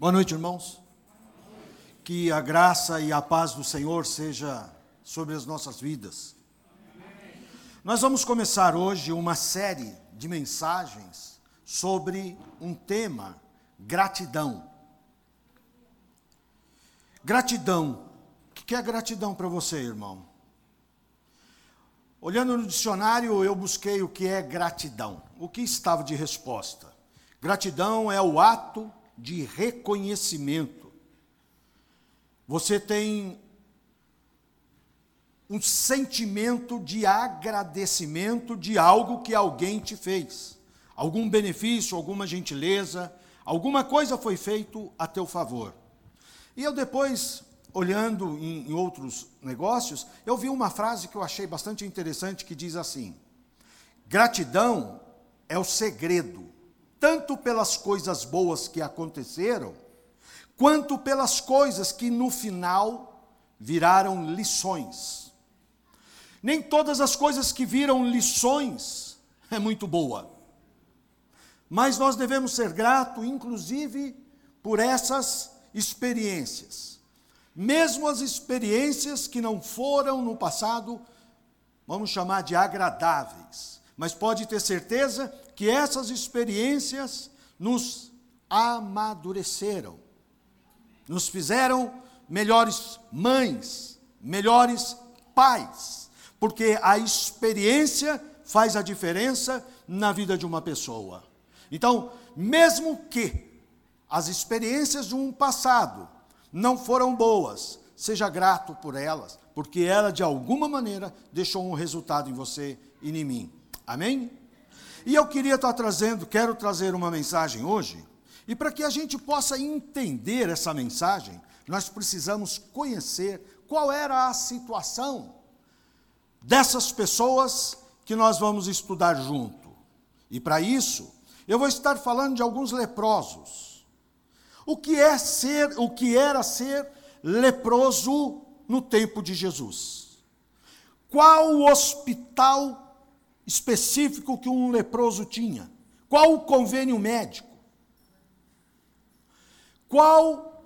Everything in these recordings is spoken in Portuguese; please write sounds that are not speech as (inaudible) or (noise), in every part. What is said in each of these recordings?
Boa noite, irmãos. Que a graça e a paz do Senhor seja sobre as nossas vidas. Nós vamos começar hoje uma série de mensagens sobre um tema: gratidão. Gratidão. O que é gratidão para você, irmão? Olhando no dicionário, eu busquei o que é gratidão. O que estava de resposta? Gratidão é o ato de reconhecimento. Você tem um sentimento de agradecimento de algo que alguém te fez. Algum benefício, alguma gentileza, alguma coisa foi feito a teu favor. E eu depois, olhando em, em outros negócios, eu vi uma frase que eu achei bastante interessante que diz assim: Gratidão é o segredo tanto pelas coisas boas que aconteceram, quanto pelas coisas que no final viraram lições. Nem todas as coisas que viram lições é muito boa. Mas nós devemos ser gratos, inclusive, por essas experiências. Mesmo as experiências que não foram no passado, vamos chamar de agradáveis. Mas pode ter certeza que essas experiências nos amadureceram, nos fizeram melhores mães, melhores pais, porque a experiência faz a diferença na vida de uma pessoa. Então, mesmo que as experiências de um passado não foram boas, seja grato por elas, porque ela de alguma maneira deixou um resultado em você e em mim. Amém? E eu queria estar trazendo, quero trazer uma mensagem hoje, e para que a gente possa entender essa mensagem, nós precisamos conhecer qual era a situação dessas pessoas que nós vamos estudar junto. E para isso, eu vou estar falando de alguns leprosos. O que é ser, o que era ser leproso no tempo de Jesus? Qual o hospital específico que um leproso tinha? Qual o convênio médico? Qual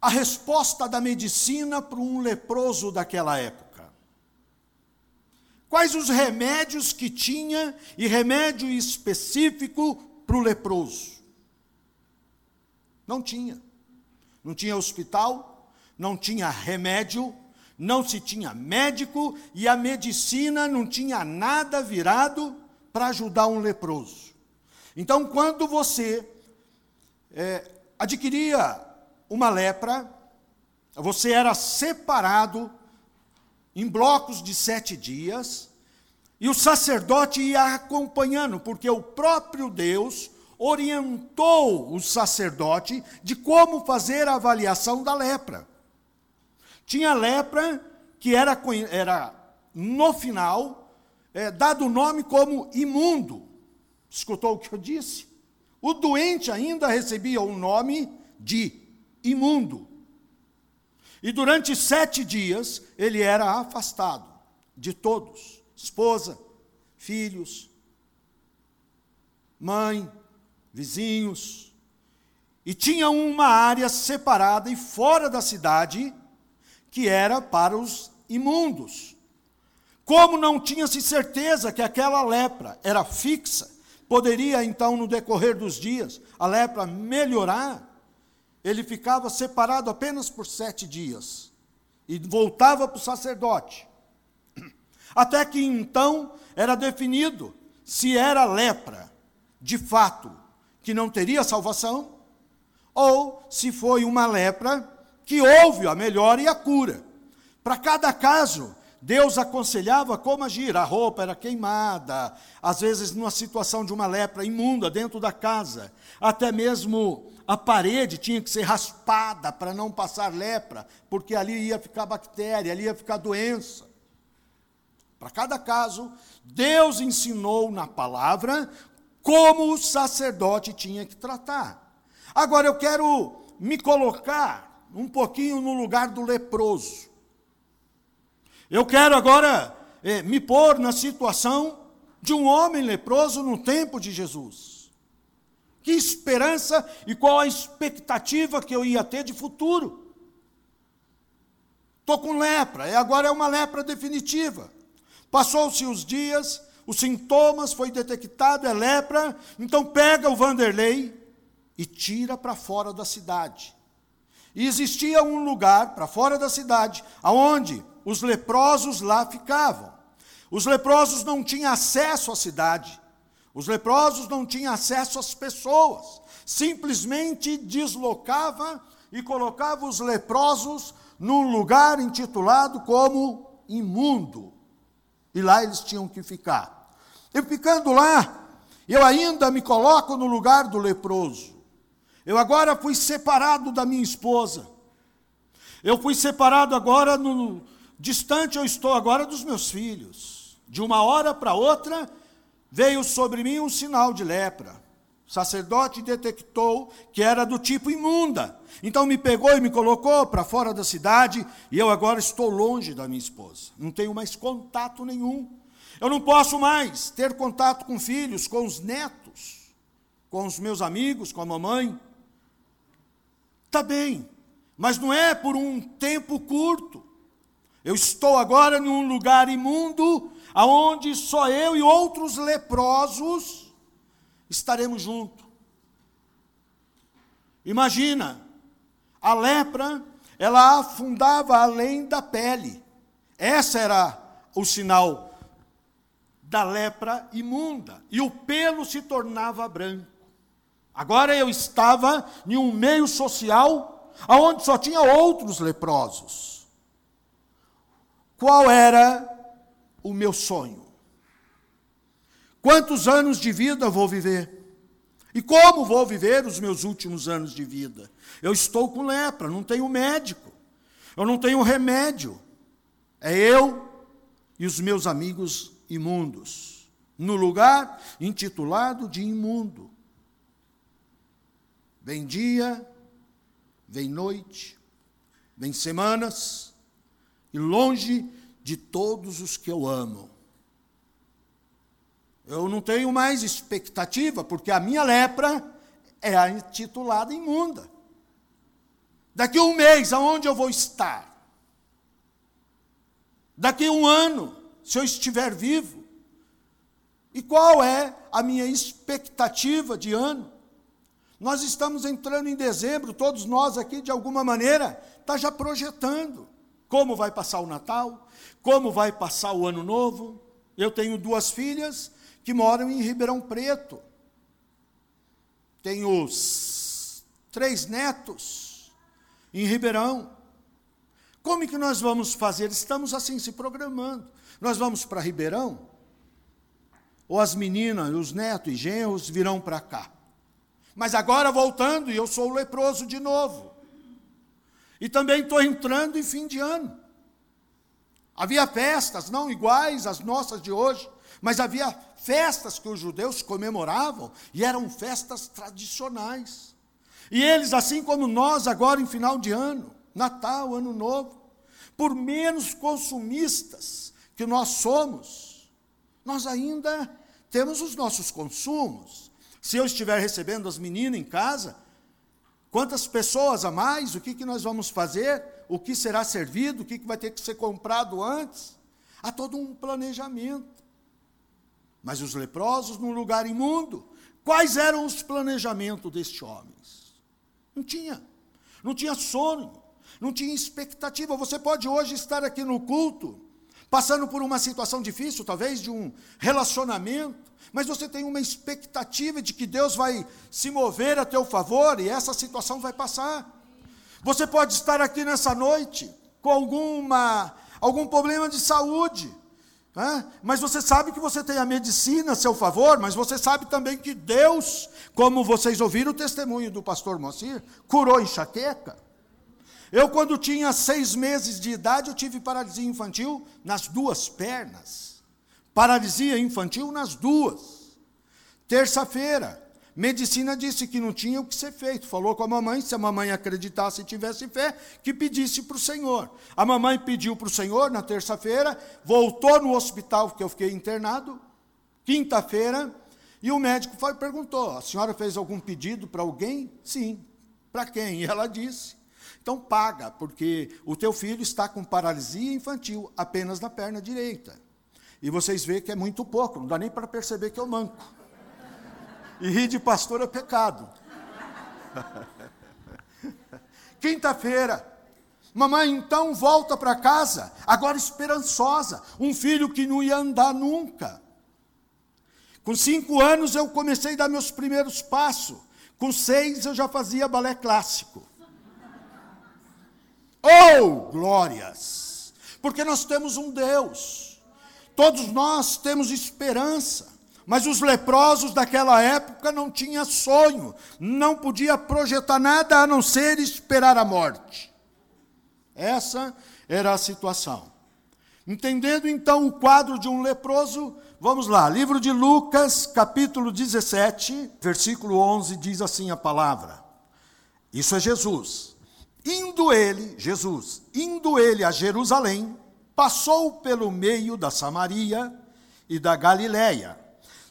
a resposta da medicina para um leproso daquela época? Quais os remédios que tinha e remédio específico para o leproso? Não tinha. Não tinha hospital, não tinha remédio, não se tinha médico e a medicina não tinha nada virado para ajudar um leproso. Então, quando você é, adquiria uma lepra, você era separado em blocos de sete dias, e o sacerdote ia acompanhando, porque o próprio Deus orientou o sacerdote de como fazer a avaliação da lepra. Tinha lepra que era, era no final, é, dado o nome como imundo. Escutou o que eu disse? O doente ainda recebia o nome de imundo. E durante sete dias ele era afastado de todos: esposa, filhos, mãe, vizinhos. E tinha uma área separada e fora da cidade que era para os imundos. Como não tinha-se certeza que aquela lepra era fixa, poderia então, no decorrer dos dias, a lepra melhorar, ele ficava separado apenas por sete dias e voltava para o sacerdote. Até que então era definido se era lepra, de fato, que não teria salvação, ou se foi uma lepra que houve a melhora e a cura. Para cada caso, Deus aconselhava como agir. A roupa era queimada, às vezes numa situação de uma lepra imunda dentro da casa. Até mesmo a parede tinha que ser raspada para não passar lepra, porque ali ia ficar bactéria, ali ia ficar doença. Para cada caso, Deus ensinou na palavra como o sacerdote tinha que tratar. Agora eu quero me colocar um pouquinho no lugar do leproso. Eu quero agora eh, me pôr na situação de um homem leproso no tempo de Jesus. Que esperança e qual a expectativa que eu ia ter de futuro? Estou com lepra, e agora é uma lepra definitiva. Passou-se os dias, os sintomas foi detectado, é lepra, então pega o Vanderlei e tira para fora da cidade. E existia um lugar para fora da cidade, aonde os leprosos lá ficavam. Os leprosos não tinham acesso à cidade. Os leprosos não tinham acesso às pessoas. Simplesmente deslocava e colocava os leprosos num lugar intitulado como imundo. E lá eles tinham que ficar. E ficando lá, eu ainda me coloco no lugar do leproso. Eu agora fui separado da minha esposa. Eu fui separado agora no distante eu estou agora dos meus filhos. De uma hora para outra veio sobre mim um sinal de lepra. O sacerdote detectou que era do tipo imunda. Então me pegou e me colocou para fora da cidade e eu agora estou longe da minha esposa. Não tenho mais contato nenhum. Eu não posso mais ter contato com filhos, com os netos, com os meus amigos, com a mamãe. Está bem, mas não é por um tempo curto. Eu estou agora em um lugar imundo, aonde só eu e outros leprosos estaremos juntos. Imagina, a lepra, ela afundava além da pele. Essa era o sinal da lepra imunda. E o pelo se tornava branco. Agora eu estava em um meio social onde só tinha outros leprosos. Qual era o meu sonho? Quantos anos de vida vou viver? E como vou viver os meus últimos anos de vida? Eu estou com lepra, não tenho médico, eu não tenho remédio. É eu e os meus amigos imundos, no lugar intitulado de imundo. Vem dia, vem noite, vem semanas, e longe de todos os que eu amo. Eu não tenho mais expectativa, porque a minha lepra é a intitulada imunda. Daqui um mês, aonde eu vou estar? Daqui um ano, se eu estiver vivo? E qual é a minha expectativa de ano? Nós estamos entrando em dezembro, todos nós aqui, de alguma maneira, está já projetando como vai passar o Natal, como vai passar o Ano Novo. Eu tenho duas filhas que moram em Ribeirão Preto. Tenho três netos em Ribeirão. Como é que nós vamos fazer? Estamos assim se programando. Nós vamos para Ribeirão? Ou as meninas, os netos e genros virão para cá? Mas agora voltando, e eu sou leproso de novo. E também estou entrando em fim de ano. Havia festas, não iguais às nossas de hoje, mas havia festas que os judeus comemoravam e eram festas tradicionais. E eles, assim como nós, agora em final de ano, Natal, Ano Novo, por menos consumistas que nós somos, nós ainda temos os nossos consumos. Se eu estiver recebendo as meninas em casa, quantas pessoas a mais? O que, que nós vamos fazer? O que será servido? O que, que vai ter que ser comprado antes? Há todo um planejamento. Mas os leprosos num lugar imundo, quais eram os planejamentos destes homens? Não tinha. Não tinha sono, não tinha expectativa. Você pode hoje estar aqui no culto, passando por uma situação difícil, talvez de um relacionamento, mas você tem uma expectativa de que Deus vai se mover a teu favor e essa situação vai passar. Você pode estar aqui nessa noite com alguma algum problema de saúde, mas você sabe que você tem a medicina a seu favor, mas você sabe também que Deus, como vocês ouviram o testemunho do pastor Moacir, curou enxaqueca. Eu, quando tinha seis meses de idade, eu tive paralisia infantil nas duas pernas. Paralisia infantil nas duas. Terça-feira, Medicina disse que não tinha o que ser feito. Falou com a mamãe, se a mamãe acreditasse e tivesse fé, que pedisse para o Senhor. A mamãe pediu para o Senhor na terça-feira, voltou no hospital, que eu fiquei internado. Quinta-feira, E o médico foi, perguntou: a senhora fez algum pedido para alguém? Sim. Para quem? E (laughs) ela disse: então paga, porque o teu filho está com paralisia infantil apenas na perna direita. E vocês veem que é muito pouco, não dá nem para perceber que eu manco. E rir de pastor é pecado. (laughs) Quinta-feira, mamãe então volta para casa, agora esperançosa, um filho que não ia andar nunca. Com cinco anos eu comecei a dar meus primeiros passos. Com seis eu já fazia balé clássico. Oh, glórias! Porque nós temos um Deus. Todos nós temos esperança. Mas os leprosos daquela época não tinham sonho, não podia projetar nada a não ser esperar a morte. Essa era a situação. Entendendo então o quadro de um leproso, Vamos lá, livro de Lucas, capítulo 17, versículo 11, diz assim a palavra. Isso é Jesus. Indo ele, Jesus, indo ele a Jerusalém, passou pelo meio da Samaria e da Galiléia.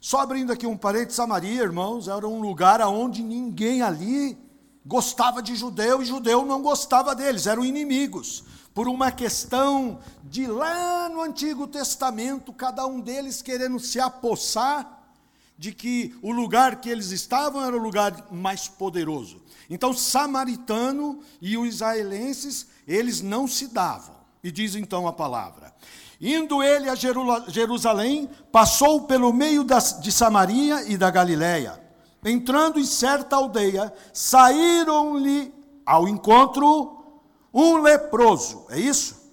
Só abrindo aqui um parede, Samaria, irmãos, era um lugar onde ninguém ali gostava de judeu e judeu não gostava deles, eram inimigos por uma questão de lá no Antigo Testamento, cada um deles querendo se apossar de que o lugar que eles estavam era o lugar mais poderoso. Então, samaritano e os israelenses, eles não se davam. E diz então a palavra: Indo ele a Jerusalém, passou pelo meio de Samaria e da Galiléia. Entrando em certa aldeia, saíram-lhe ao encontro um leproso, é isso?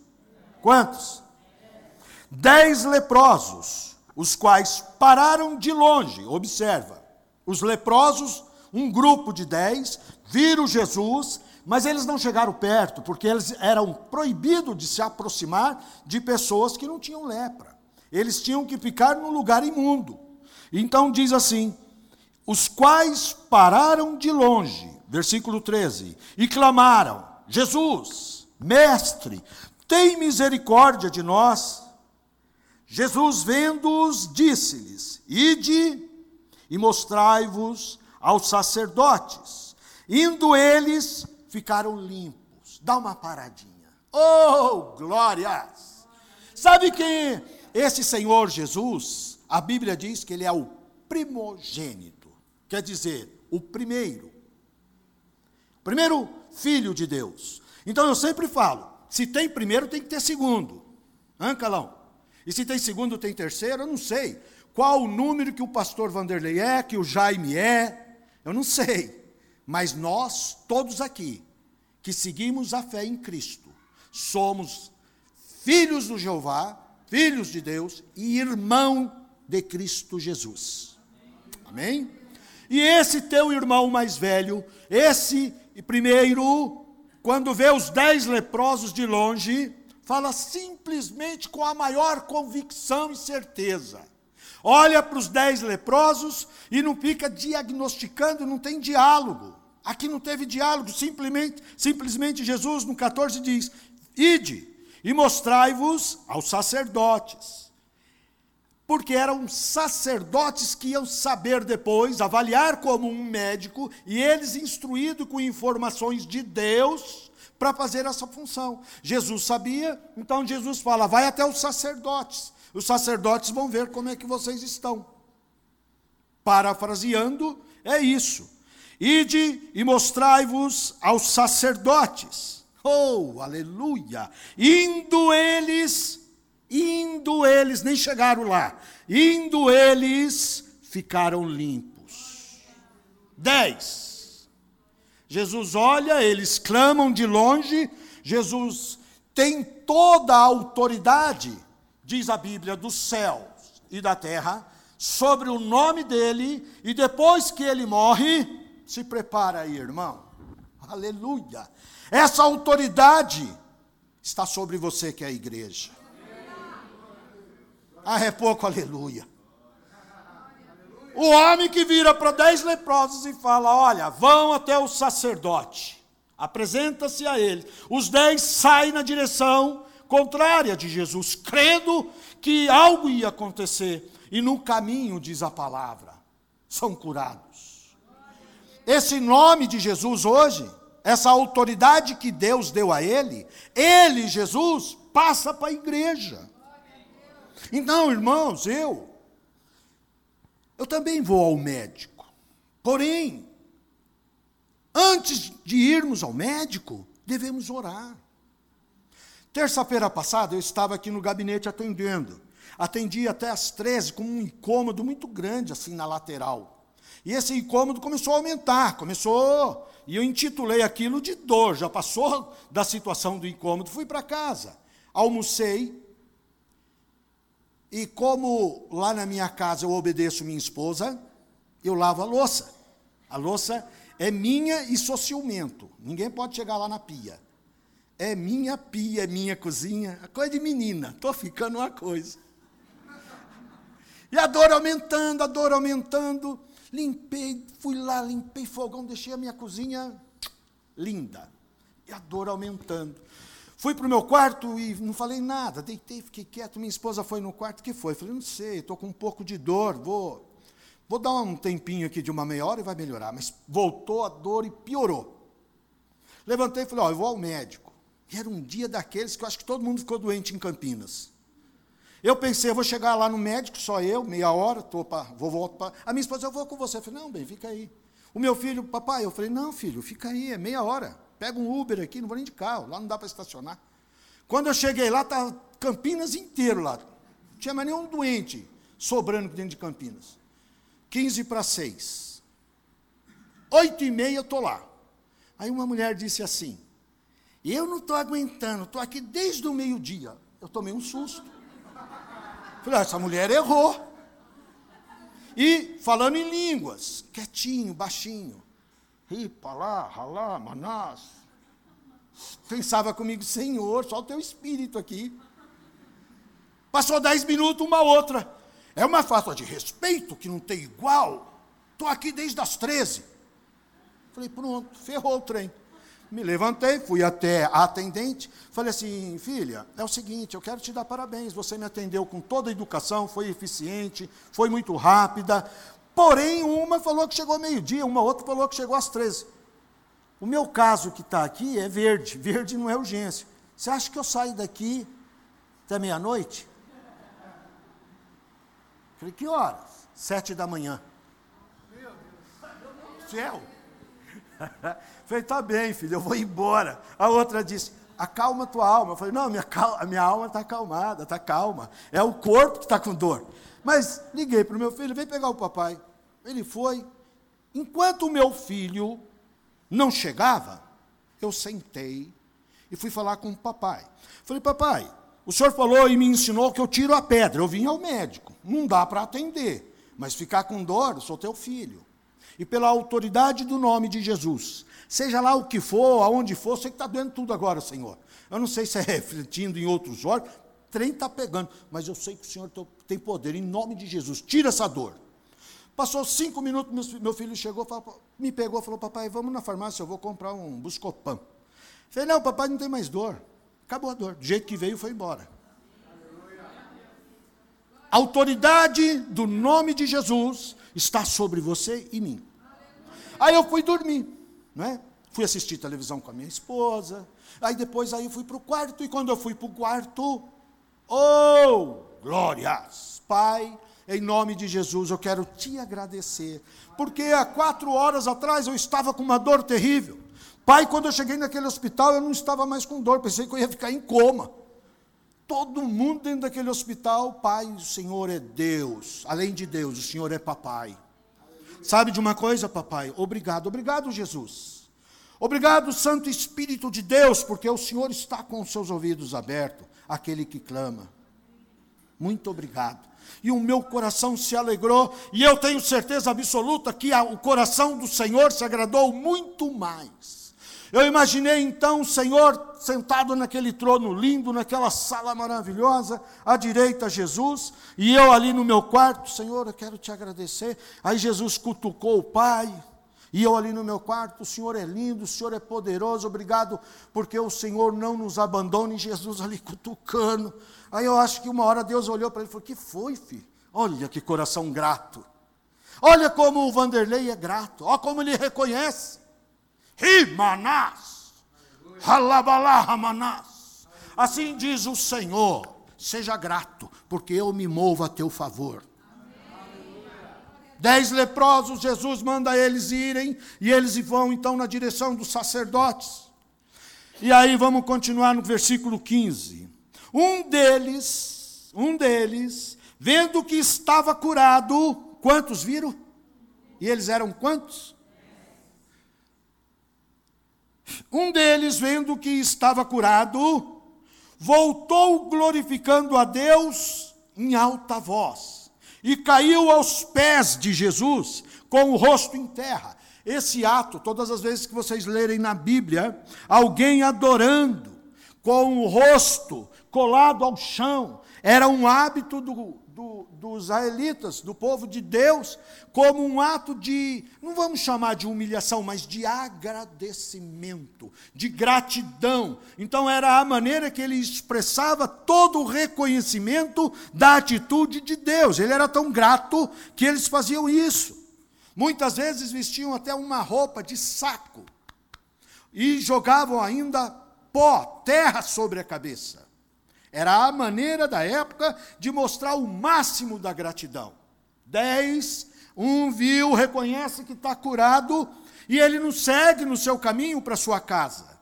Quantos? Dez leprosos, os quais pararam de longe, observa. Os leprosos, um grupo de dez, viram Jesus, mas eles não chegaram perto, porque eles eram proibidos de se aproximar de pessoas que não tinham lepra. Eles tinham que ficar num lugar imundo. Então diz assim: os quais pararam de longe, versículo 13, e clamaram: Jesus, mestre, tem misericórdia de nós. Jesus, vendo-os, disse-lhes: Ide e mostrai-vos aos sacerdotes. Indo eles, ficaram limpos. Dá uma paradinha. Oh, glórias! Sabe que esse Senhor Jesus, a Bíblia diz que ele é o primogênito, quer dizer, o primeiro. Primeiro filho de Deus. Então eu sempre falo: se tem primeiro, tem que ter segundo. Hã, Calão? E se tem segundo, tem terceiro? Eu não sei. Qual o número que o pastor Vanderlei é, que o Jaime é? Eu não sei. Mas nós, todos aqui, que seguimos a fé em Cristo, somos filhos do Jeová, filhos de Deus e irmão de Cristo Jesus. Amém? E esse teu irmão mais velho, esse primeiro, quando vê os dez leprosos de longe, fala simplesmente com a maior convicção e certeza. Olha para os dez leprosos e não fica diagnosticando, não tem diálogo. Aqui não teve diálogo, simplesmente, simplesmente Jesus no 14 diz: Ide e mostrai-vos aos sacerdotes porque eram sacerdotes que iam saber depois, avaliar como um médico, e eles instruídos com informações de Deus para fazer essa função. Jesus sabia, então Jesus fala: vai até os sacerdotes. Os sacerdotes vão ver como é que vocês estão. Parafraseando, é isso. Ide e mostrai-vos aos sacerdotes. Oh, aleluia! Indo eles Indo eles, nem chegaram lá, indo eles, ficaram limpos. Dez. Jesus olha, eles clamam de longe, Jesus tem toda a autoridade, diz a Bíblia, dos céus e da terra, sobre o nome dele, e depois que ele morre, se prepara aí, irmão. Aleluia. Essa autoridade está sobre você que é a igreja. Ah, é pouco, aleluia. O homem que vira para dez leprosos e fala: Olha, vão até o sacerdote, apresenta-se a ele. Os dez saem na direção contrária de Jesus, crendo que algo ia acontecer. E no caminho, diz a palavra, são curados. Esse nome de Jesus hoje, essa autoridade que Deus deu a ele, ele, Jesus, passa para a igreja. Então, irmãos, eu, eu também vou ao médico. Porém, antes de irmos ao médico, devemos orar. Terça-feira passada eu estava aqui no gabinete atendendo. Atendi até às 13 com um incômodo muito grande assim na lateral. E esse incômodo começou a aumentar, começou, e eu intitulei aquilo de dor, já passou da situação do incômodo, fui para casa. Almocei, e como lá na minha casa eu obedeço minha esposa, eu lavo a louça. A louça é minha e sou ciumento. Ninguém pode chegar lá na pia. É minha pia, é minha cozinha. A coisa de menina. Estou ficando uma coisa. E a dor aumentando, a dor aumentando. Limpei, fui lá, limpei fogão, deixei a minha cozinha linda. E a dor aumentando. Fui para o meu quarto e não falei nada, deitei, fiquei quieto. Minha esposa foi no quarto, que foi? Falei, não sei, estou com um pouco de dor, vou, vou dar um tempinho aqui de uma meia hora e vai melhorar. Mas voltou a dor e piorou. Levantei e falei, ó, eu vou ao médico. E era um dia daqueles que eu acho que todo mundo ficou doente em Campinas. Eu pensei, eu vou chegar lá no médico, só eu, meia hora, tô pra, vou voltar. A minha esposa, eu vou com você. Eu falei, não, bem, fica aí. O meu filho, papai, eu falei, não, filho, fica aí, é meia hora. Pega um Uber aqui, não vou nem de carro, lá não dá para estacionar. Quando eu cheguei lá, estava Campinas inteiro lá. Não tinha mais nenhum doente sobrando dentro de Campinas. 15 para 6. Oito e meia eu estou lá. Aí uma mulher disse assim, eu não estou aguentando, estou aqui desde o meio-dia. Eu tomei um susto. Falei, ah, essa mulher errou. E falando em línguas, quietinho, baixinho. Ripalá, ralá, manás. Pensava comigo, Senhor, só o teu espírito aqui. Passou dez minutos, uma outra. É uma falta de respeito que não tem igual. Estou aqui desde as 13. Falei, pronto, ferrou o trem. Me levantei, fui até a atendente, falei assim: filha, é o seguinte, eu quero te dar parabéns. Você me atendeu com toda a educação, foi eficiente, foi muito rápida. Porém, uma falou que chegou meio-dia, uma outra falou que chegou às 13. O meu caso que está aqui é verde, verde não é urgência. Você acha que eu saio daqui até meia-noite? Falei, que horas? Sete da manhã. Céu! (laughs) Falei, tá bem, filho, eu vou embora. A outra disse, acalma tua alma. Eu falei, não, minha, a minha alma está acalmada, está calma. É o corpo que está com dor. Mas liguei para o meu filho, vem pegar o papai. Ele foi. Enquanto o meu filho não chegava, eu sentei e fui falar com o papai. Falei, papai, o senhor falou e me ensinou que eu tiro a pedra. Eu vim ao médico. Não dá para atender. Mas ficar com dor, sou teu filho. E pela autoridade do nome de Jesus, seja lá o que for, aonde for, sei que está doendo tudo agora, Senhor. Eu não sei se é refletindo em outros olhos, trem está pegando, mas eu sei que o Senhor tem poder, em nome de Jesus, tira essa dor. Passou cinco minutos, meu filho chegou, me pegou falou, papai, vamos na farmácia, eu vou comprar um Buscopan. Falei, não, papai, não tem mais dor. Acabou a dor. Do jeito que veio, foi embora. A autoridade do nome de Jesus está sobre você e mim. Aí eu fui dormir, não é? Fui assistir televisão com a minha esposa. Aí depois aí fui para o quarto, e quando eu fui para o quarto, oh, glórias! Pai, em nome de Jesus, eu quero te agradecer, porque há quatro horas atrás eu estava com uma dor terrível. Pai, quando eu cheguei naquele hospital, eu não estava mais com dor, pensei que eu ia ficar em coma. Todo mundo dentro daquele hospital, Pai, o Senhor é Deus. Além de Deus, o Senhor é Papai. Sabe de uma coisa, Papai? Obrigado, obrigado, Jesus. Obrigado, Santo Espírito de Deus, porque o Senhor está com os seus ouvidos abertos, aquele que clama. Muito obrigado. E o meu coração se alegrou, e eu tenho certeza absoluta que o coração do Senhor se agradou muito mais eu imaginei então o Senhor sentado naquele trono lindo, naquela sala maravilhosa, à direita Jesus, e eu ali no meu quarto, Senhor, eu quero te agradecer. Aí Jesus cutucou o Pai, e eu ali no meu quarto, o Senhor é lindo, o Senhor é poderoso, obrigado, porque o Senhor não nos abandona, e Jesus ali (laughs) cutucando. Aí eu acho que uma hora Deus olhou para ele e falou: Que foi, filho? Olha que coração grato. Olha como o Vanderlei é grato, olha como ele reconhece. Rimanás, Halabalá Assim diz o Senhor: seja grato, porque eu me movo a teu favor. Dez leprosos, Jesus manda eles irem, e eles vão então na direção dos sacerdotes. E aí vamos continuar no versículo 15. Um deles, um deles, vendo que estava curado, quantos viram? E eles eram quantos? Um deles, vendo que estava curado, voltou glorificando a Deus em alta voz e caiu aos pés de Jesus com o rosto em terra. Esse ato, todas as vezes que vocês lerem na Bíblia, alguém adorando com o rosto colado ao chão, era um hábito do, do, dos israelitas, do povo de Deus, como um ato de, não vamos chamar de humilhação, mas de agradecimento, de gratidão. Então era a maneira que ele expressava todo o reconhecimento da atitude de Deus. Ele era tão grato que eles faziam isso. Muitas vezes vestiam até uma roupa de saco e jogavam ainda pó, terra sobre a cabeça. Era a maneira da época de mostrar o máximo da gratidão. Dez, um viu, reconhece que está curado e ele não segue no seu caminho para sua casa.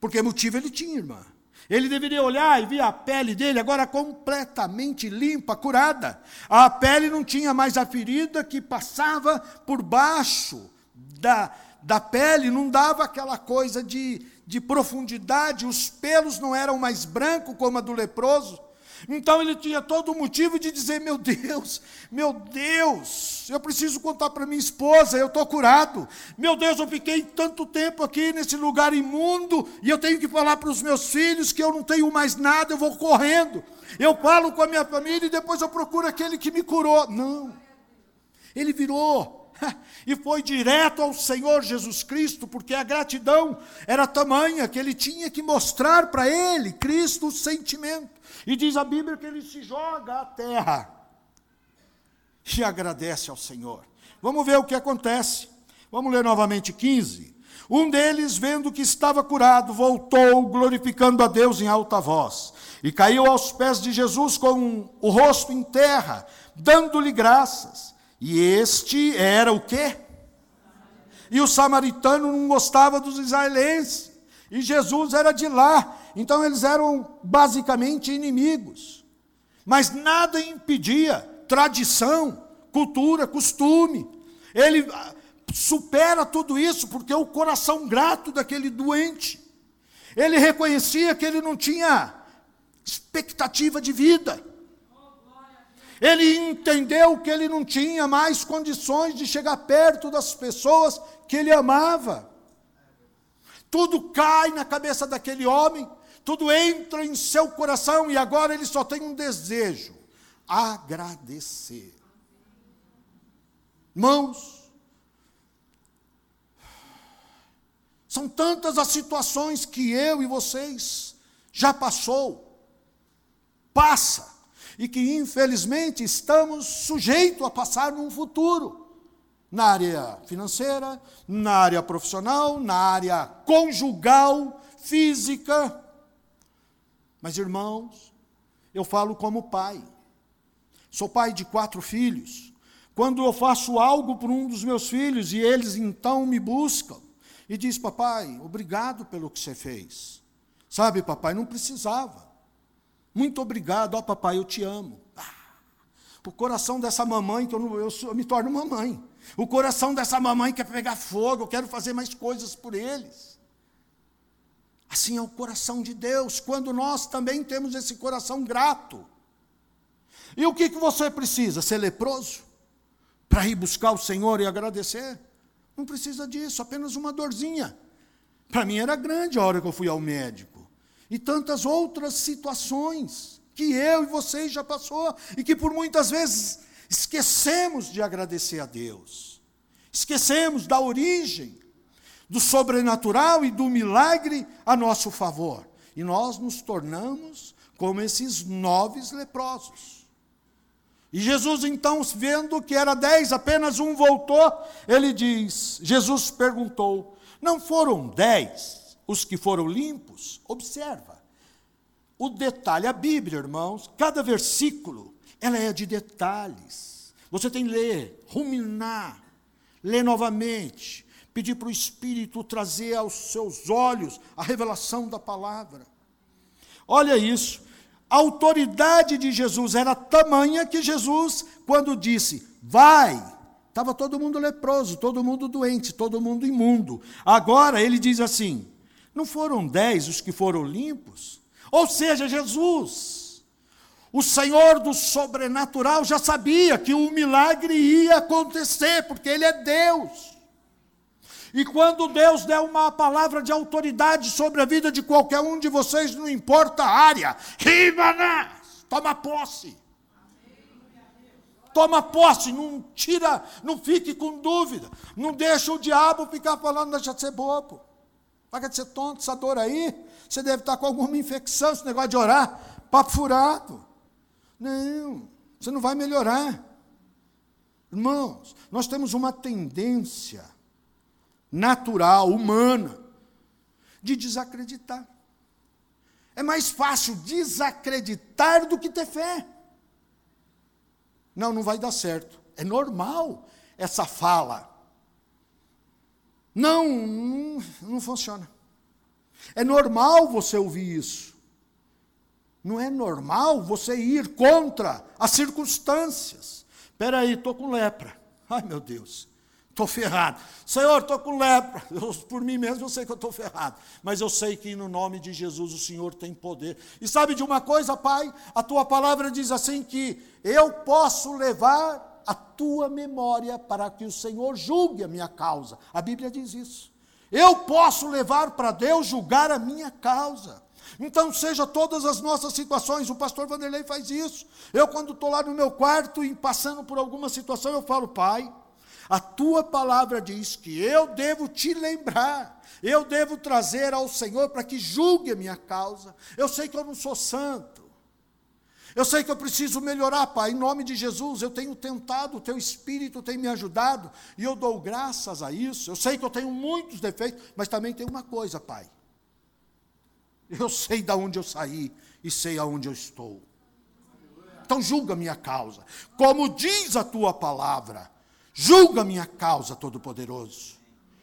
Porque motivo ele tinha, irmã. Ele deveria olhar e ver a pele dele agora completamente limpa, curada. A pele não tinha mais a ferida que passava por baixo da, da pele, não dava aquela coisa de de profundidade, os pelos não eram mais brancos como a do leproso. Então ele tinha todo o motivo de dizer: Meu Deus, meu Deus, eu preciso contar para minha esposa, eu estou curado. Meu Deus, eu fiquei tanto tempo aqui nesse lugar imundo e eu tenho que falar para os meus filhos que eu não tenho mais nada, eu vou correndo. Eu falo com a minha família e depois eu procuro aquele que me curou. Não, ele virou e foi direto ao Senhor Jesus Cristo, porque a gratidão era tamanha que ele tinha que mostrar para ele, Cristo, o sentimento. E diz a Bíblia que ele se joga à terra e agradece ao Senhor. Vamos ver o que acontece. Vamos ler novamente 15. Um deles, vendo que estava curado, voltou, glorificando a Deus em alta voz, e caiu aos pés de Jesus com o rosto em terra, dando-lhe graças. E este era o quê? E o samaritano não gostava dos israelenses. E Jesus era de lá. Então eles eram basicamente inimigos. Mas nada impedia tradição, cultura, costume. Ele ah, supera tudo isso porque o coração grato daquele doente. Ele reconhecia que ele não tinha expectativa de vida. Ele entendeu que ele não tinha mais condições de chegar perto das pessoas que ele amava. Tudo cai na cabeça daquele homem, tudo entra em seu coração e agora ele só tem um desejo: agradecer. Mãos, são tantas as situações que eu e vocês já passou, passa e que infelizmente estamos sujeitos a passar num futuro. Na área financeira, na área profissional, na área conjugal, física. Mas, irmãos, eu falo como pai. Sou pai de quatro filhos. Quando eu faço algo por um dos meus filhos e eles então me buscam e diz: "Papai, obrigado pelo que você fez". Sabe, papai, não precisava. Muito obrigado, ó oh, papai, eu te amo. Ah, o coração dessa mamãe, que eu, eu, eu me torno mamãe. O coração dessa mamãe quer pegar fogo, eu quero fazer mais coisas por eles. Assim é o coração de Deus, quando nós também temos esse coração grato. E o que, que você precisa? Ser leproso? Para ir buscar o Senhor e agradecer? Não precisa disso, apenas uma dorzinha. Para mim era grande a hora que eu fui ao médico e tantas outras situações que eu e vocês já passou e que por muitas vezes esquecemos de agradecer a Deus. Esquecemos da origem do sobrenatural e do milagre a nosso favor. E nós nos tornamos como esses nove leprosos. E Jesus, então, vendo que era dez, apenas um voltou, ele diz: Jesus perguntou: Não foram dez os que foram limpos? Observa. O detalhe, a Bíblia, irmãos, cada versículo, ela é de detalhes. Você tem que ler, ruminar, ler novamente, pedir para o Espírito trazer aos seus olhos a revelação da palavra. Olha isso. A autoridade de Jesus era tamanha que Jesus, quando disse, vai, estava todo mundo leproso, todo mundo doente, todo mundo imundo. Agora ele diz assim: não foram dez os que foram limpos? Ou seja, Jesus, o Senhor do sobrenatural, já sabia que o milagre ia acontecer, porque Ele é Deus. E quando Deus der uma palavra de autoridade sobre a vida de qualquer um de vocês, não importa a área, Ribanás, toma posse. Toma posse, não tira, não fique com dúvida. Não deixa o diabo ficar falando, deixa de ser bobo. Paga de ser tonto, essa dor aí. Você deve estar com alguma infecção, esse negócio de orar, papo furado. Não, você não vai melhorar. Irmãos, nós temos uma tendência natural, humana, de desacreditar. É mais fácil desacreditar do que ter fé. Não, não vai dar certo. É normal essa fala. Não, não, não funciona. É normal você ouvir isso. Não é normal você ir contra as circunstâncias. Espera aí, estou com lepra. Ai, meu Deus. Estou ferrado. Senhor, estou com lepra. Eu, por mim mesmo eu sei que eu estou ferrado. Mas eu sei que no nome de Jesus o Senhor tem poder. E sabe de uma coisa, Pai? A tua palavra diz assim que eu posso levar a tua memória para que o Senhor julgue a minha causa. A Bíblia diz isso. Eu posso levar para Deus julgar a minha causa. Então, seja todas as nossas situações, o pastor Vanderlei faz isso. Eu, quando estou lá no meu quarto e passando por alguma situação, eu falo, Pai, a tua palavra diz que eu devo te lembrar, eu devo trazer ao Senhor para que julgue a minha causa. Eu sei que eu não sou santo. Eu sei que eu preciso melhorar, Pai, em nome de Jesus. Eu tenho tentado, o teu espírito tem me ajudado e eu dou graças a isso. Eu sei que eu tenho muitos defeitos, mas também tem uma coisa, Pai. Eu sei de onde eu saí e sei aonde eu estou. Então julga minha causa. Como diz a tua palavra, Julga minha causa, Todo-Poderoso.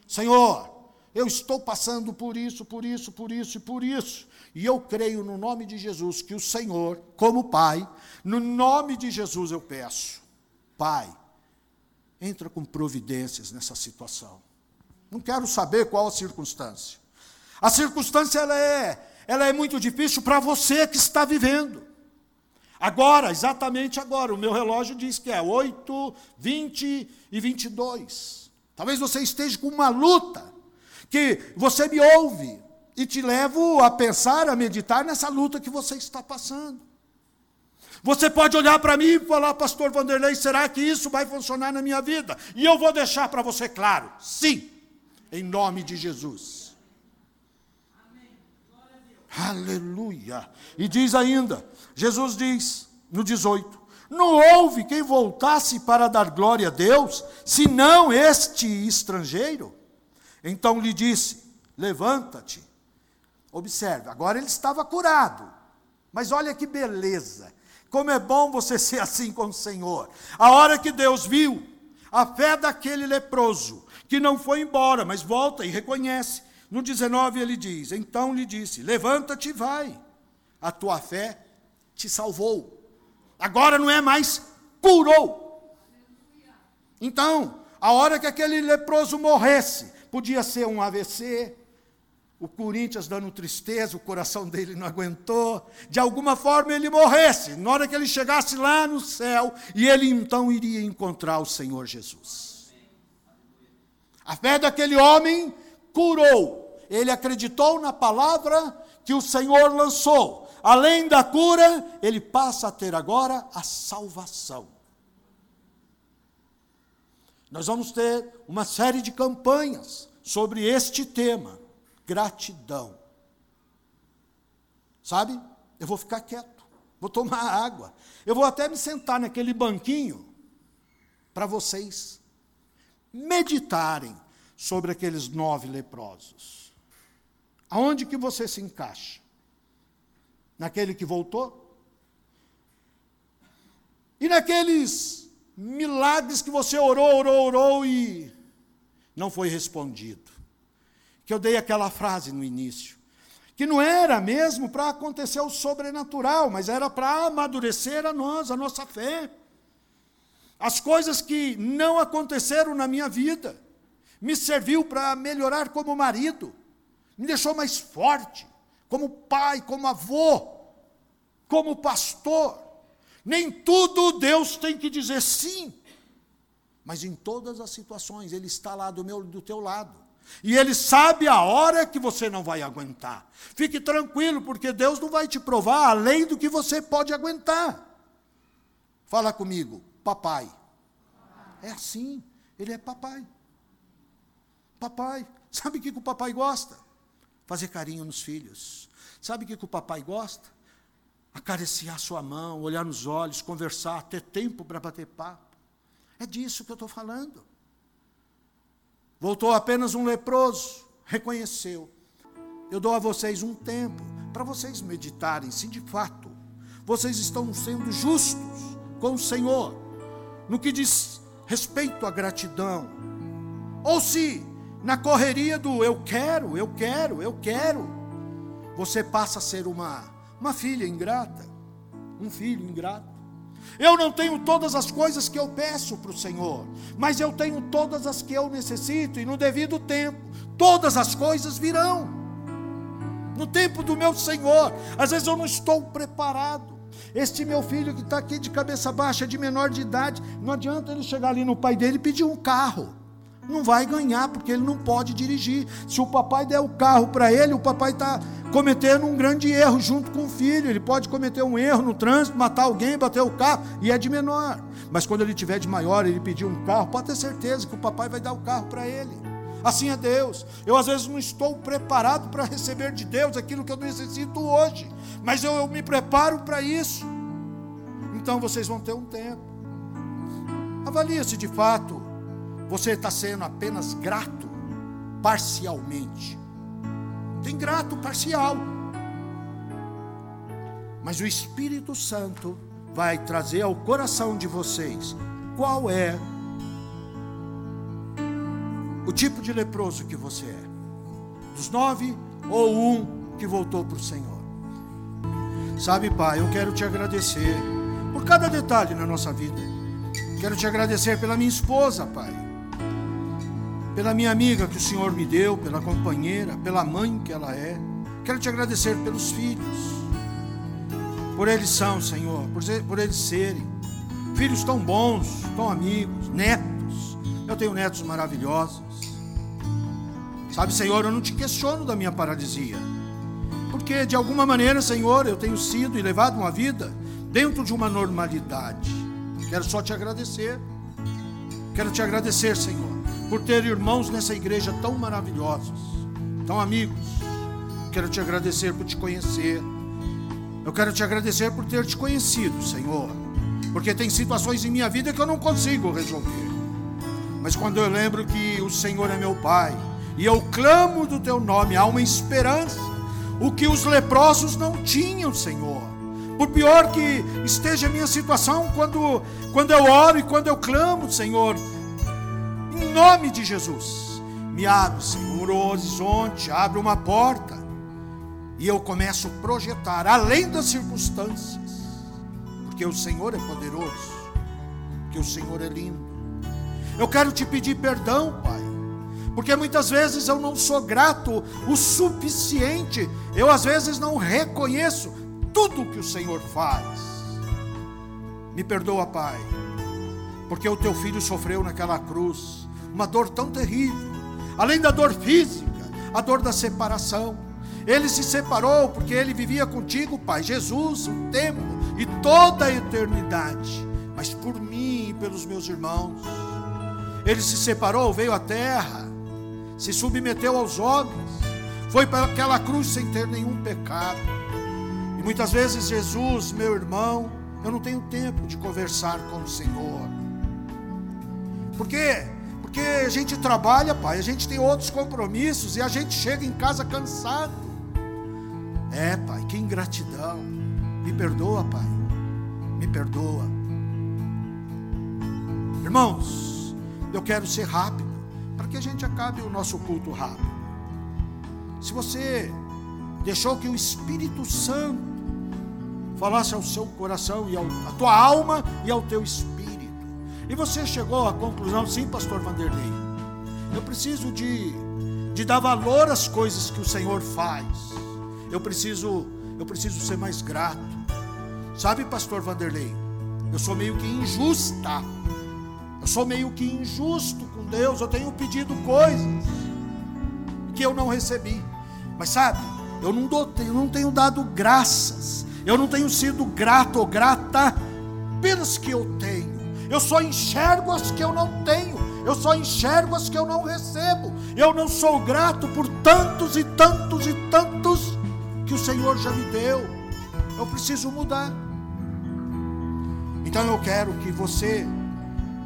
Senhor, eu estou passando por isso, por isso, por isso e por isso. E eu creio no nome de Jesus que o Senhor, como Pai, no nome de Jesus eu peço, Pai, entra com providências nessa situação. Não quero saber qual a circunstância. A circunstância ela é, ela é muito difícil para você que está vivendo. Agora, exatamente agora, o meu relógio diz que é 8, 20 e 22. Talvez você esteja com uma luta, que você me ouve e te levo a pensar, a meditar nessa luta que você está passando. Você pode olhar para mim e falar, Pastor Vanderlei, será que isso vai funcionar na minha vida? E eu vou deixar para você claro: sim, em nome de Jesus. Aleluia. E diz ainda: Jesus diz no 18: Não houve quem voltasse para dar glória a Deus, senão este estrangeiro. Então lhe disse: Levanta-te. Observe, agora ele estava curado. Mas olha que beleza. Como é bom você (laughs) ser assim com o Senhor. A hora que Deus viu a fé daquele leproso, que não foi embora, mas volta e reconhece. No 19 ele diz: Então lhe disse: Levanta-te e vai. A tua fé te salvou. Agora não é mais curou. Então, a hora que aquele leproso morresse, podia ser um AVC, o Corinthians dando tristeza, o coração dele não aguentou, de alguma forma ele morresse, na hora que ele chegasse lá no céu, e ele então iria encontrar o Senhor Jesus. A fé daquele homem curou, ele acreditou na palavra que o Senhor lançou, além da cura, ele passa a ter agora a salvação. Nós vamos ter uma série de campanhas sobre este tema, gratidão. Sabe? Eu vou ficar quieto. vou tomar água. Eu vou até me sentar naquele banquinho para vocês meditarem sobre aqueles nove leprosos. Aonde que você se encaixa? Naquele que voltou? E naqueles milagres que você orou, orou, orou e não foi respondido. Que eu dei aquela frase no início, que não era mesmo para acontecer o sobrenatural, mas era para amadurecer a nós, a nossa fé. As coisas que não aconteceram na minha vida me serviu para melhorar como marido, me deixou mais forte, como pai, como avô, como pastor. Nem tudo Deus tem que dizer sim. Mas em todas as situações, Ele está lá do, meu, do teu lado. E Ele sabe a hora que você não vai aguentar. Fique tranquilo, porque Deus não vai te provar além do que você pode aguentar. Fala comigo, papai. É assim, Ele é papai. Papai. Sabe o que, o papai gosta? Fazer carinho nos filhos. Sabe o que o papai gosta? Acariciar sua mão, olhar nos olhos, conversar, ter tempo para bater papo. É disso que eu estou falando. Voltou apenas um leproso, reconheceu. Eu dou a vocês um tempo para vocês meditarem se de fato vocês estão sendo justos com o Senhor no que diz respeito à gratidão. Ou se na correria do eu quero, eu quero, eu quero, você passa a ser uma uma filha ingrata, um filho ingrato. Eu não tenho todas as coisas que eu peço para o Senhor, mas eu tenho todas as que eu necessito, e no devido tempo, todas as coisas virão. No tempo do meu Senhor, às vezes eu não estou preparado. Este meu filho que está aqui de cabeça baixa, de menor de idade, não adianta ele chegar ali no pai dele e pedir um carro não vai ganhar, porque ele não pode dirigir. Se o papai der o carro para ele, o papai está cometendo um grande erro junto com o filho. Ele pode cometer um erro no trânsito, matar alguém, bater o carro, e é de menor. Mas quando ele tiver de maior, ele pedir um carro, pode ter certeza que o papai vai dar o carro para ele. Assim é Deus. Eu às vezes não estou preparado para receber de Deus aquilo que eu necessito hoje, mas eu, eu me preparo para isso. Então vocês vão ter um tempo. Avalie se de fato você está sendo apenas grato parcialmente. Tem grato parcial. Mas o Espírito Santo vai trazer ao coração de vocês qual é o tipo de leproso que você é. Dos nove ou um que voltou para o Senhor. Sabe, Pai, eu quero te agradecer por cada detalhe na nossa vida. Quero te agradecer pela minha esposa, Pai pela minha amiga que o Senhor me deu, pela companheira, pela mãe que ela é. Quero te agradecer pelos filhos, por eles são, Senhor, por, ser, por eles serem filhos tão bons, tão amigos, netos. Eu tenho netos maravilhosos. Sabe, Senhor, eu não te questiono da minha paralisia, porque de alguma maneira, Senhor, eu tenho sido e levado uma vida dentro de uma normalidade. Quero só te agradecer. Quero te agradecer, Senhor por ter irmãos nessa igreja tão maravilhosos, tão amigos. Quero te agradecer por te conhecer. Eu quero te agradecer por ter te conhecido, Senhor, porque tem situações em minha vida que eu não consigo resolver. Mas quando eu lembro que o Senhor é meu Pai e eu clamo do teu nome, há uma esperança, o que os leprosos não tinham, Senhor. Por pior que esteja a minha situação, quando, quando eu oro e quando eu clamo, Senhor, nome de Jesus. Me abre, Senhor, o horizonte, abre uma porta. E eu começo a projetar além das circunstâncias. Porque o Senhor é poderoso. Porque o Senhor é lindo. Eu quero te pedir perdão, Pai. Porque muitas vezes eu não sou grato o suficiente. Eu às vezes não reconheço tudo que o Senhor faz. Me perdoa, Pai. Porque o teu filho sofreu naquela cruz uma dor tão terrível, além da dor física, a dor da separação. Ele se separou porque ele vivia contigo, Pai, Jesus, o tempo e toda a eternidade, mas por mim e pelos meus irmãos. Ele se separou, veio à terra, se submeteu aos homens, foi para aquela cruz sem ter nenhum pecado. E muitas vezes, Jesus, meu irmão, eu não tenho tempo de conversar com o Senhor. Por quê? Porque a gente trabalha, pai, a gente tem outros compromissos e a gente chega em casa cansado. É, pai, que ingratidão. Me perdoa, pai. Me perdoa. Irmãos, eu quero ser rápido, para que a gente acabe o nosso culto rápido. Se você deixou que o Espírito Santo falasse ao seu coração e à tua alma e ao teu espírito, e você chegou à conclusão, sim, pastor Vanderlei, eu preciso de, de dar valor às coisas que o Senhor faz. Eu preciso, eu preciso ser mais grato. Sabe, pastor Vanderlei, eu sou meio que injusta. Eu sou meio que injusto com Deus. Eu tenho pedido coisas que eu não recebi. Mas sabe, eu não, dou, eu não tenho dado graças. Eu não tenho sido grato ou grata pelas que eu tenho. Eu só enxergo as que eu não tenho. Eu só enxergo as que eu não recebo. Eu não sou grato por tantos e tantos e tantos que o Senhor já me deu. Eu preciso mudar. Então eu quero que você,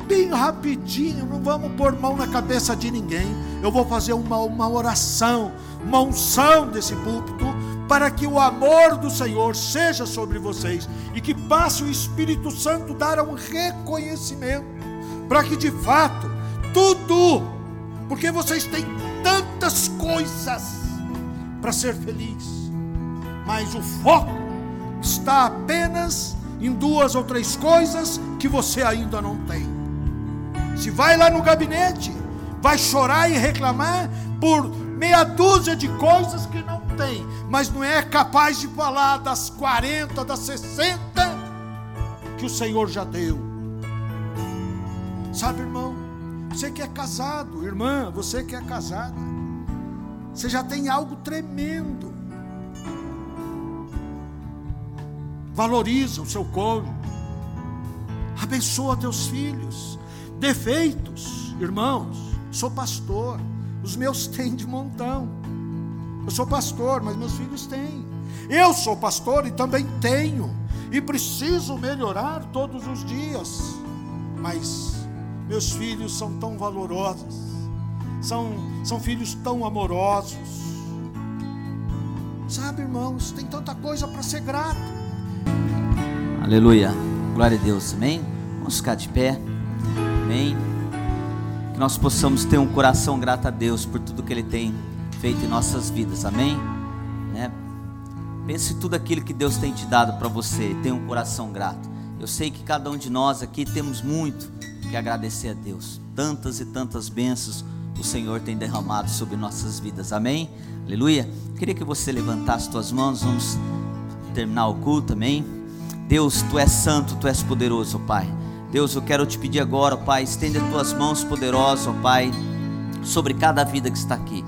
bem rapidinho, não vamos pôr mão na cabeça de ninguém. Eu vou fazer uma, uma oração, uma unção desse púlpito para que o amor do Senhor seja sobre vocês e que passe o Espírito Santo dar um reconhecimento, para que de fato tudo, porque vocês têm tantas coisas para ser feliz, mas o foco está apenas em duas ou três coisas que você ainda não tem. Se vai lá no gabinete, vai chorar e reclamar por meia dúzia de coisas que não tem, mas não é capaz de falar das 40, das 60 que o Senhor já deu. Sabe, irmão, você que é casado, irmã, você que é casada, você já tem algo tremendo. Valoriza o seu cônjuge, abençoa teus filhos, defeitos, irmãos, sou pastor, os meus (laughs) têm de montão. Eu sou pastor, mas meus filhos têm. Eu sou pastor e também tenho. E preciso melhorar todos os dias. Mas meus filhos são tão valorosos. São, são filhos tão amorosos. Sabe, irmãos, tem tanta coisa para ser grato. Aleluia. Glória a Deus. Amém? Vamos ficar de pé. Amém. Que nós possamos ter um coração grato a Deus por tudo que Ele tem feito em nossas vidas, amém? Né? Pense tudo aquilo que Deus tem te dado para você, tenha um coração grato. Eu sei que cada um de nós aqui temos muito que agradecer a Deus. Tantas e tantas bênçãos o Senhor tem derramado sobre nossas vidas, amém? Aleluia. Queria que você levantasse suas mãos, vamos terminar o culto, amém? Deus, tu és santo, tu és poderoso, Pai. Deus, eu quero te pedir agora, Pai, estenda tuas mãos poderosas, Pai, sobre cada vida que está aqui.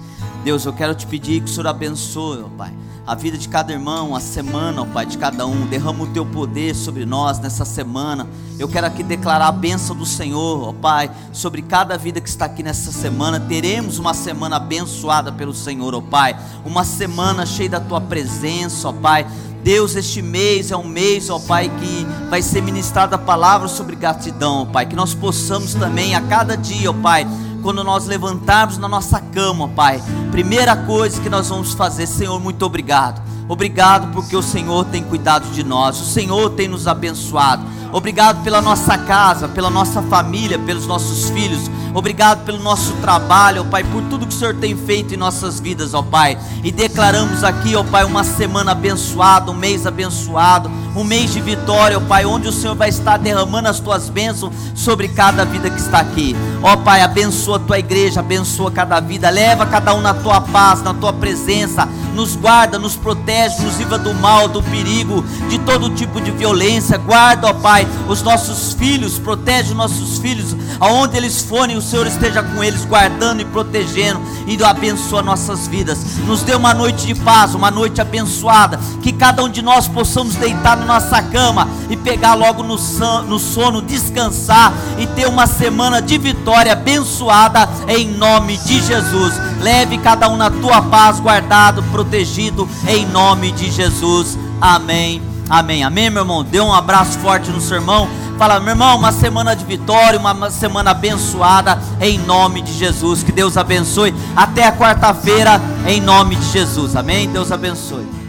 Deus, eu quero te pedir que o Senhor abençoe, ó Pai, a vida de cada irmão, a semana, ó Pai, de cada um. Derrama o teu poder sobre nós nessa semana. Eu quero aqui declarar a bênção do Senhor, ó Pai, sobre cada vida que está aqui nessa semana. Teremos uma semana abençoada pelo Senhor, ó Pai. Uma semana cheia da tua presença, ó Pai. Deus, este mês é um mês, ó Pai, que vai ser ministrada a palavra sobre gratidão, ó Pai. Que nós possamos também a cada dia, ó Pai, quando nós levantarmos na nossa cama, Pai, primeira coisa que nós vamos fazer, Senhor, muito obrigado. Obrigado porque o Senhor tem cuidado de nós, o Senhor tem nos abençoado. Obrigado pela nossa casa, pela nossa família, pelos nossos filhos. Obrigado pelo nosso trabalho, ó Pai, por tudo que o Senhor tem feito em nossas vidas, ó Pai. E declaramos aqui, ó Pai, uma semana abençoada, um mês abençoado, um mês de vitória, ó Pai, onde o Senhor vai estar derramando as tuas bênçãos sobre cada vida que está aqui. Ó Pai, abençoa a tua igreja, abençoa cada vida, leva cada um na tua paz, na tua presença, nos guarda, nos protege, nos livra do mal, do perigo, de todo tipo de violência. Guarda, ó Pai, os nossos filhos, protege os nossos filhos, aonde eles forem, o Senhor esteja com eles, guardando e protegendo, e abençoa nossas vidas. Nos dê uma noite de paz, uma noite abençoada, que cada um de nós possamos deitar na nossa cama e pegar logo no sono, descansar e ter uma semana de vitória abençoada em nome de Jesus. Leve cada um na tua paz, guardado, protegido, em nome de Jesus. Amém. Amém. Amém, meu irmão. Dê um abraço forte no seu irmão. Fala, meu irmão, uma semana de vitória, uma semana abençoada, em nome de Jesus. Que Deus abençoe. Até a quarta-feira, em nome de Jesus. Amém. Deus abençoe.